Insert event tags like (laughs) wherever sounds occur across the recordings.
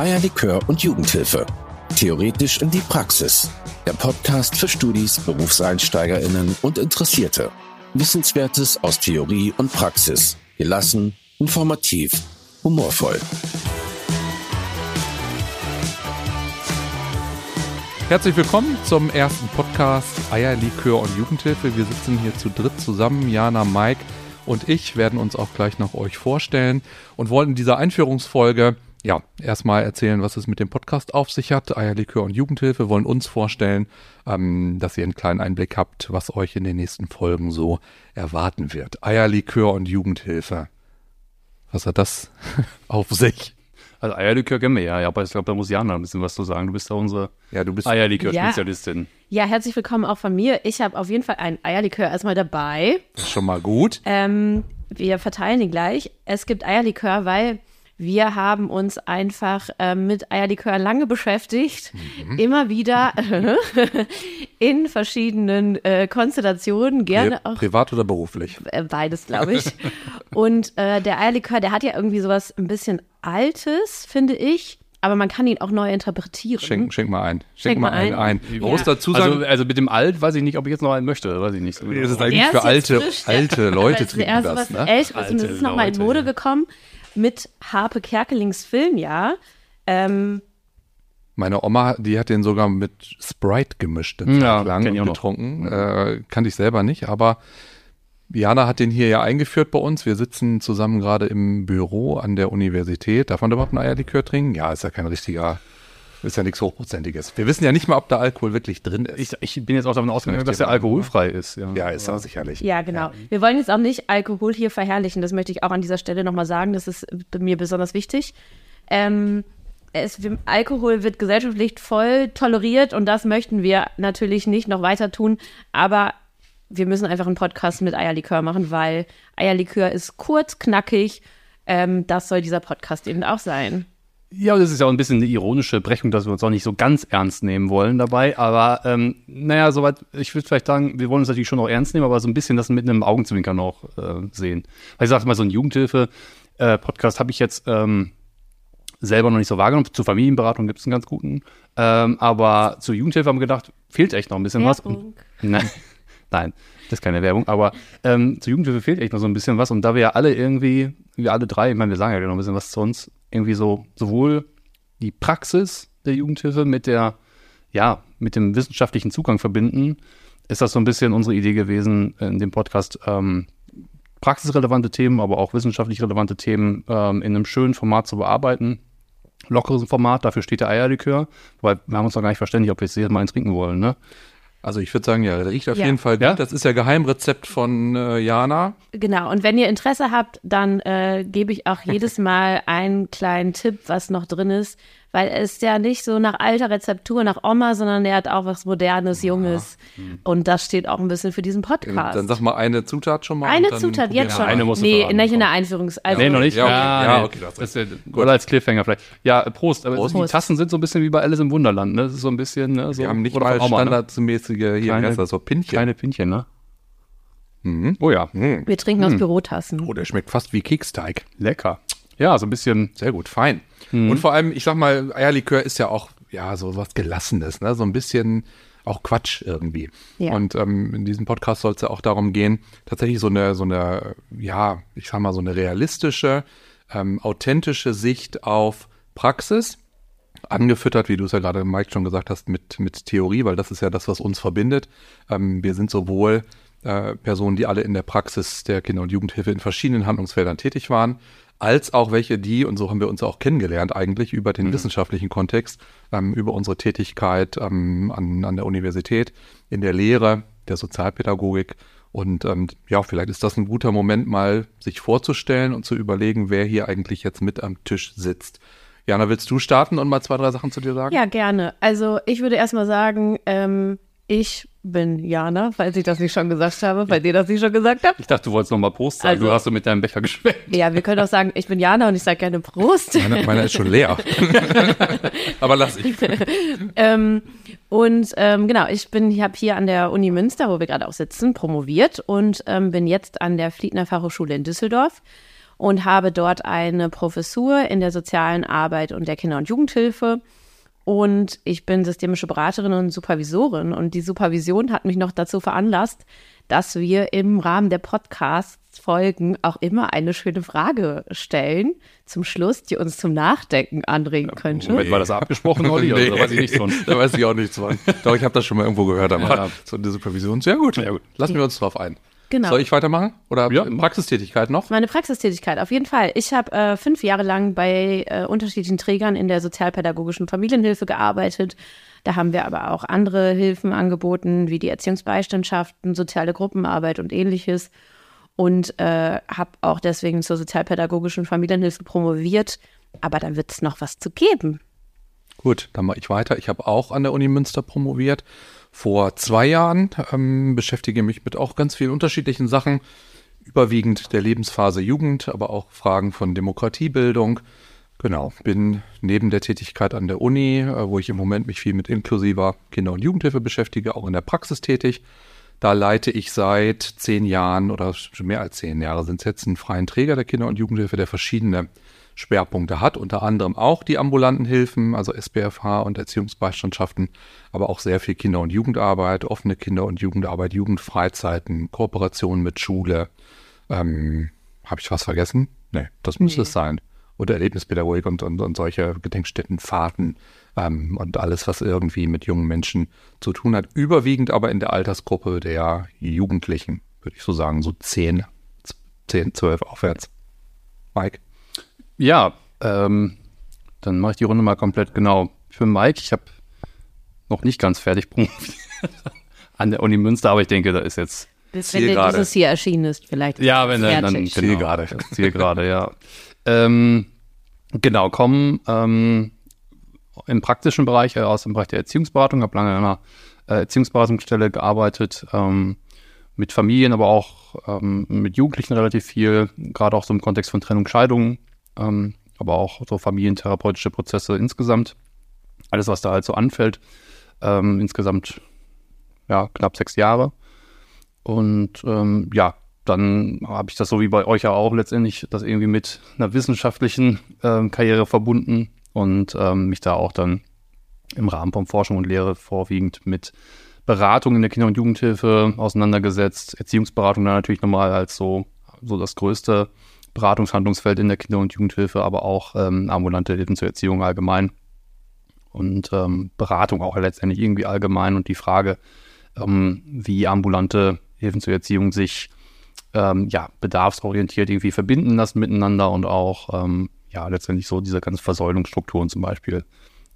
Eierlikör und Jugendhilfe. Theoretisch in die Praxis. Der Podcast für Studis, BerufseinsteigerInnen und Interessierte. Wissenswertes aus Theorie und Praxis. Gelassen, informativ, humorvoll. Herzlich willkommen zum ersten Podcast Eierlikör und Jugendhilfe. Wir sitzen hier zu dritt zusammen. Jana, Mike und ich werden uns auch gleich noch euch vorstellen und wollen in dieser Einführungsfolge ja, erstmal erzählen, was es mit dem Podcast auf sich hat. Eierlikör und Jugendhilfe wollen uns vorstellen, ähm, dass ihr einen kleinen Einblick habt, was euch in den nächsten Folgen so erwarten wird. Eierlikör und Jugendhilfe. Was hat das (laughs) auf sich? Also Eierlikör kennen wir ja, ja aber ich glaube, da muss Jana ein bisschen was zu sagen. Du bist ja unsere Ja, du bist Eierlikör-Spezialistin. Ja, herzlich willkommen auch von mir. Ich habe auf jeden Fall einen Eierlikör erstmal dabei. schon mal gut. Ähm, wir verteilen ihn gleich. Es gibt Eierlikör, weil wir haben uns einfach äh, mit Eierlikör lange beschäftigt, Mhm. immer wieder (laughs) in verschiedenen äh, Konstellationen, gerne Pri auch privat oder beruflich? äh, beides, glaube ich. Und äh, der Eierlikör, der hat ja irgendwie sowas ein bisschen Altes, finde ich, aber man kann ihn auch neu interpretieren. Schenk, schenk mal ein. Schenk, Schenk mal einen ein. ein. Man muss Ja. dazu sagen, Also, also mit dem Alt weiß ich nicht, ob ich jetzt noch einen möchte, weiß ich nicht. So genau. das ist Der eigentlich ist für alte, frisch, alte Leute trinken das, ne? Älteres und es Alte ist nochmal in. Mode gekommen mit Harpe Kerkelings Filmjahr. Ähm, Meine Oma, die hat den sogar mit Sprite gemischt, eine Ja, lang ich getrunken. Äh, kannte ich selber nicht, aber Jana hat den hier ja eingeführt bei uns. Wir sitzen zusammen gerade im Büro an der Universität. Darf man überhaupt einen Eierlikör trinken? Ja, ist ja kein richtiger, ist ja nichts Hochprozentiges. Wir wissen ja nicht mal, ob da Alkohol wirklich drin ist. Ich, ich bin jetzt auch davon ausgegangen, dass der alkoholfrei ist. Ja, ja, ist er sicherlich. ja, genau. Wir wollen jetzt auch nicht Alkohol hier verherrlichen. Das möchte ich auch an dieser Stelle nochmal sagen. Das ist mir besonders wichtig. Ähm, es, Alkohol wird gesellschaftlich voll toleriert und das möchten wir natürlich nicht noch weiter tun. Aber wir müssen einfach einen Podcast mit Eierlikör machen, weil Eierlikör ist kurz, knackig. Ähm, das soll dieser Podcast eben auch sein. Ja, das ist ja auch ein bisschen eine ironische Brechung, dass wir uns auch nicht so ganz ernst nehmen wollen dabei. Aber ähm, naja, soweit, ich würde vielleicht sagen, wir wollen uns natürlich schon auch ernst nehmen, aber so ein bisschen das mit einem Augenzwinkern auch äh, sehen. Weil ich sage mal, so ein Jugendhilfe-Podcast habe ich jetzt ähm, selber noch nicht so wahrgenommen. Zur Familienberatung gibt es einen ganz guten. Ähm, aber zur Jugendhilfe haben wir gedacht, fehlt echt noch ein bisschen was. Werbung. (laughs) Nein, nein, das ist keine Werbung. Aber ähm, zur Jugendhilfe fehlt echt noch so ein bisschen was. Und da wir ja alle irgendwie, wir alle drei, ich meine, wir sagen ja noch ein bisschen was zu uns, irgendwie so sowohl die Praxis der Jugendhilfe mit der, ja, mit dem wissenschaftlichen Zugang verbinden, ist das so ein bisschen unsere Idee gewesen, in dem Podcast ähm, praxisrelevante Themen, aber auch wissenschaftlich relevante Themen ähm, in einem schönen Format zu bearbeiten. Lockeres Format, dafür steht der Eierlikör, weil wir haben uns noch gar nicht verständigt, ob wir jetzt jedes Mal einen trinken wollen, ne? Also ich würde sagen, ja, der riecht auf Ja. jeden Fall gut. Ja? Das ist ja Geheimrezept von äh, Jana. Genau, und wenn ihr Interesse habt, dann äh, gebe ich auch (laughs) jedes Mal einen kleinen Tipp, was noch drin ist, weil es ist ja nicht so nach alter Rezeptur, nach Oma, sondern er hat auch was Modernes, Junges. Und das steht auch ein bisschen für diesen Podcast. Dann sag mal eine Zutat schon mal. eine Zutat jetzt schon. eine musst du nee, nicht in der komm. Einführungs... Also, Nee, noch nicht. Ja, okay. Ja, nee. okay, das ist ja, oder als Cliffhanger vielleicht. Ja, Prost. Aber Prost. die Tassen sind so ein bisschen wie bei Alice im Wunderland, ne? Das ist so ein bisschen, ne? So, Wir haben nicht mal Oma, ne? standardmäßige, hier, wie Kleine- das, so Pinchen. Kleine Pinchen, ne? Oh ja, Wir trinken aus Bürotassen. Oh, der schmeckt fast wie Keksteig. lecker. Ja, so ein bisschen. Sehr gut, fein. Und vor allem, ich sag mal, Eierlikör ist ja auch, ja, so was Gelassenes, ne? So ein bisschen auch Quatsch irgendwie. Ja. Und ähm, in diesem Podcast soll es ja auch darum gehen, tatsächlich so eine, so eine, ja, ich sag mal, so eine realistische, ähm, authentische Sicht auf Praxis. Angefüttert, wie du es ja gerade, Mike, schon gesagt hast, mit, mit Theorie, weil das ist ja das, was uns verbindet. Ähm, wir sind sowohl äh, Personen, die alle in der Praxis der Kinder- und Jugendhilfe in verschiedenen Handlungsfeldern tätig waren, als auch welche, die, und so haben wir uns auch kennengelernt eigentlich, über den wissenschaftlichen Kontext, ähm, über unsere Tätigkeit ähm, an, an der Universität, in der Lehre, der Sozialpädagogik. Und ähm, ja, vielleicht ist das ein guter Moment, mal sich vorzustellen und zu überlegen, wer hier eigentlich jetzt mit am Tisch sitzt. Jana, willst du starten und mal zwei, drei Sachen zu dir sagen? Ja, gerne. Also ich würde erstmal sagen, ähm, ich bin Jana, falls ich das nicht schon gesagt habe, falls ihr das nicht schon gesagt habt. Ich dachte, du wolltest noch mal Prost sagen. Also- du hast so mit deinem Becher geschmeckt. Ja, wir können auch sagen, ich bin Jana und ich sage gerne Prost. Meiner, meiner ist schon leer. (laughs) Aber lass ich. ähm, und ähm, genau, ich bin, ich habe hier an der Uni Münster, wo wir gerade auch sitzen, promoviert und ähm, bin jetzt an der Fliedner Fachhochschule in Düsseldorf und habe dort eine Professur in der sozialen Arbeit und der Kinder- und Jugendhilfe. Und ich bin systemische Beraterin und Supervisorin. Und die Supervision hat mich noch dazu veranlasst, dass wir im Rahmen der Podcasts-Folgen auch immer eine schöne Frage stellen zum Schluss, die uns zum Nachdenken anregen könnte. Moment, war das abgesprochen, Olli? Nee. Da weiß ich nichts von. (laughs) da weiß ich auch nichts von. Doch, ich habe das schon mal irgendwo gehört, aber Ja. so eine Supervision. Sehr gut. Ja, gut. Lassen wir uns drauf ein. Genau. Soll ich weitermachen? Oder Ja. Praxistätigkeit noch? Meine Praxistätigkeit, auf jeden Fall. Ich habe äh, fünf Jahre lang bei äh, unterschiedlichen Trägern in der sozialpädagogischen Familienhilfe gearbeitet. Da haben wir aber auch andere Hilfen angeboten, wie die Erziehungsbeistandschaften, soziale Gruppenarbeit und ähnliches. Und äh, habe auch deswegen zur sozialpädagogischen Familienhilfe promoviert. Aber da wird es noch was zu geben. Gut, dann mache ich weiter. Ich habe auch an der Uni Münster promoviert. Vor zwei Jahren ähm, beschäftige mich mit auch ganz vielen unterschiedlichen Sachen, überwiegend der Lebensphase Jugend, aber auch Fragen von Demokratiebildung. Genau, bin neben der Tätigkeit an der Uni, äh, wo ich im Moment mich viel mit inklusiver Kinder- und Jugendhilfe beschäftige, auch in der Praxis tätig. Da leite ich seit zehn Jahren oder schon mehr als zehn Jahre sind es jetzt einen freien Träger der Kinder- und Jugendhilfe, der verschiedene Schwerpunkte hat, unter anderem auch die ambulanten Hilfen, also SBFH und Erziehungsbeistandschaften, aber auch sehr viel Kinder- und Jugendarbeit, offene Kinder- und Jugendarbeit, Jugendfreizeiten, Kooperation mit Schule. Ähm, Habe ich was vergessen? Nee, das müsste es sein. Oder Erlebnispädagogik und, und, und solche Gedenkstättenfahrten ähm, und alles, was irgendwie mit jungen Menschen zu tun hat. Überwiegend aber in der Altersgruppe der Jugendlichen, würde ich so sagen, so 10, 10, 12 aufwärts. Mike? Ja, ähm, dann mache ich die Runde mal komplett genau. Ich bin Mike, ich habe noch nicht ganz fertig promoviert an der Uni Münster, aber ich denke, da ist jetzt Bis Ziel wenn dir gerade. dieses hier erschienen ist, vielleicht. Ja, wenn dann, dann genau, Zielgerade. das Zielgerade, ja. ähm, genau, kommen ähm, im praktischen Bereich äh, aus dem Bereich der Erziehungsberatung, habe lange in einer äh, Erziehungsberatungsstelle gearbeitet, ähm, mit Familien, aber auch ähm, mit Jugendlichen relativ viel, gerade auch so im Kontext von Trennung, Scheidung, ähm, aber auch so familientherapeutische Prozesse insgesamt. Alles, was da halt so anfällt. Ähm, insgesamt ja, knapp sechs Jahre. Und ähm, ja, dann habe ich das so wie bei euch ja auch letztendlich das irgendwie mit einer wissenschaftlichen ähm, Karriere verbunden und ähm, mich da auch dann im Rahmen von Forschung und Lehre vorwiegend mit Beratung in der Kinder- und Jugendhilfe auseinandergesetzt. Erziehungsberatung dann natürlich nochmal als so, so das größte Beratungshandlungsfeld in der Kinder- und Jugendhilfe, aber auch ähm, ambulante Hilfen zur Erziehung allgemein und ähm, Beratung auch letztendlich irgendwie allgemein und die Frage, ähm, wie ambulante Hilfen zur Erziehung sich ähm, ja, bedarfsorientiert irgendwie verbinden lassen miteinander und auch ähm, ja, letztendlich so diese ganzen Versäulungsstrukturen zum Beispiel,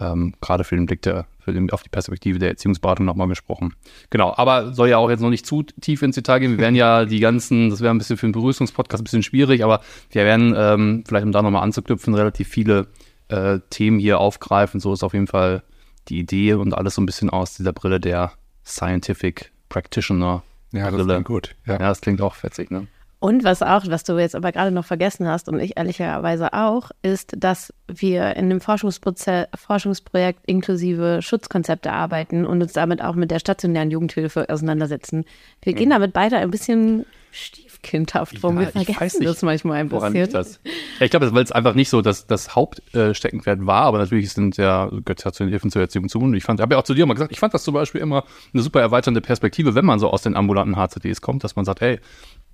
ähm, gerade für den Blick der, für den, auf die Perspektive der Erziehungsberatung nochmal besprochen. Genau, aber soll ja auch jetzt noch nicht zu tief ins Detail gehen. Wir werden ja (laughs) die ganzen, das wäre ein bisschen für einen Begrüßungspodcast ein bisschen schwierig, aber wir werden ähm, vielleicht, um da nochmal anzuknüpfen, relativ viele äh, Themen hier aufgreifen. So ist auf jeden Fall die Idee und alles so ein bisschen aus dieser Brille der Scientific Practitioner. Ja, das Brille. klingt gut. Ja, Ja. das klingt auch fetzig, ne? Und was auch, was du jetzt aber gerade noch vergessen hast und ich ehrlicherweise auch, ist, dass wir in dem Forschungsprojekt inklusive Schutzkonzepte arbeiten und uns damit auch mit der stationären Jugendhilfe auseinandersetzen. Wir gehen damit beide ein bisschen stiefkindhaft rum. Ja, wir ich weiß vergessen das manchmal ein Woran bisschen. liegt das? Ja, ich glaube, weil es einfach nicht so das, das Hauptsteckenpferd war, aber natürlich sind ja gehört ja zu den Hilfen zur Erziehung zu. Und ich fand, habe ja auch zu dir mal gesagt, ich fand das zum Beispiel immer eine super erweiternde Perspektive, wenn man so aus den ambulanten HCDs kommt, dass man sagt, hey,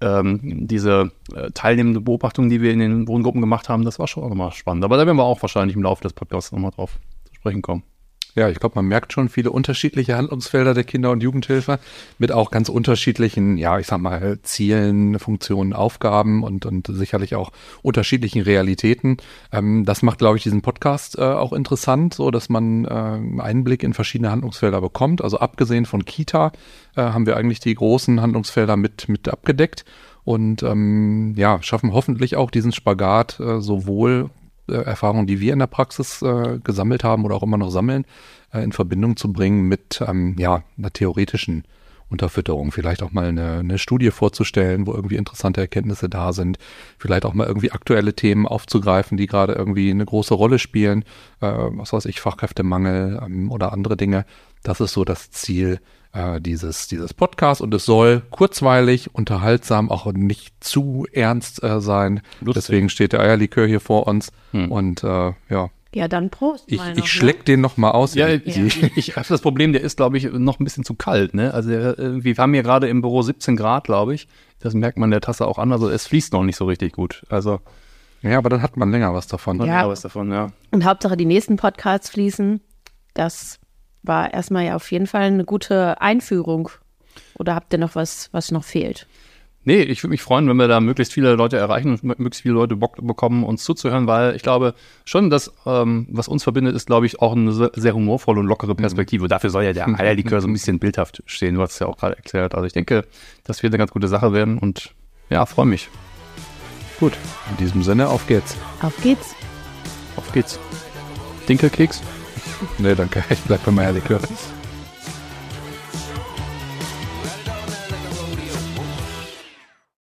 ähm, diese äh, teilnehmende Beobachtung, die wir in den Wohngruppen gemacht haben, das war schon auch nochmal spannend. Aber da werden wir auch wahrscheinlich im Laufe des Podcasts nochmal drauf zu sprechen kommen. Ja, ich glaube, man merkt schon viele unterschiedliche Handlungsfelder der Kinder- und Jugendhilfe mit auch ganz unterschiedlichen, ja, ich sag mal, Zielen, Funktionen, Aufgaben und, und sicherlich auch unterschiedlichen Realitäten. Ähm, das macht, glaube ich, diesen Podcast äh, auch interessant, so dass man äh, Einblick in verschiedene Handlungsfelder bekommt. Also abgesehen von Kita äh, haben wir eigentlich die großen Handlungsfelder mit, mit abgedeckt und ähm, ja, schaffen hoffentlich auch diesen Spagat äh, sowohl Erfahrungen, die wir in der Praxis äh, gesammelt haben oder auch immer noch sammeln, äh, in Verbindung zu bringen mit ähm, ja, einer theoretischen Unterfütterung. Vielleicht auch mal eine, eine Studie vorzustellen, wo irgendwie interessante Erkenntnisse da sind. Vielleicht auch mal irgendwie aktuelle Themen aufzugreifen, die gerade irgendwie eine große Rolle spielen. Äh, was weiß ich, Fachkräftemangel ähm, oder andere Dinge. Das ist so das Ziel äh, dieses, dieses Podcasts und es soll kurzweilig, unterhaltsam, auch nicht zu ernst äh, sein. Lustig. Deswegen steht der Eierlikör hier vor uns Hm. und äh, ja, Ja, dann Prost. ich, mal ich noch, schleck den noch mal aus. Ja, Die- ich, ich (laughs) habe das Problem, der ist, glaube ich, noch ein bisschen zu kalt. Ne? Also wir haben hier gerade im Büro 17 Grad, glaube ich. Das merkt man der Tasse auch an. Also es fließt noch nicht so richtig gut. Also ja, aber dann hat man länger was davon. Ja. ja. was davon, ja. Und Hauptsache die nächsten Podcasts fließen. Das war erstmal ja auf jeden Fall eine gute Einführung. Oder habt ihr noch was, was noch fehlt? Nee, ich würde mich freuen, wenn wir da möglichst viele Leute erreichen und möglichst viele Leute Bock bekommen, uns zuzuhören, weil ich glaube schon, dass ähm, was uns verbindet, ist, glaube ich, auch eine se- sehr humorvolle und lockere Perspektive. Dafür soll ja der (laughs) Eierlikör so ein bisschen bildhaft stehen. Du hast es ja auch gerade erklärt. Also ich denke, das wird eine ganz gute Sache werden und ja, freue mich. Gut, in diesem Sinne, auf geht's. Auf geht's. Auf geht's. Dinkelkeks? Nee, danke, ich bleib beim Eierlikör.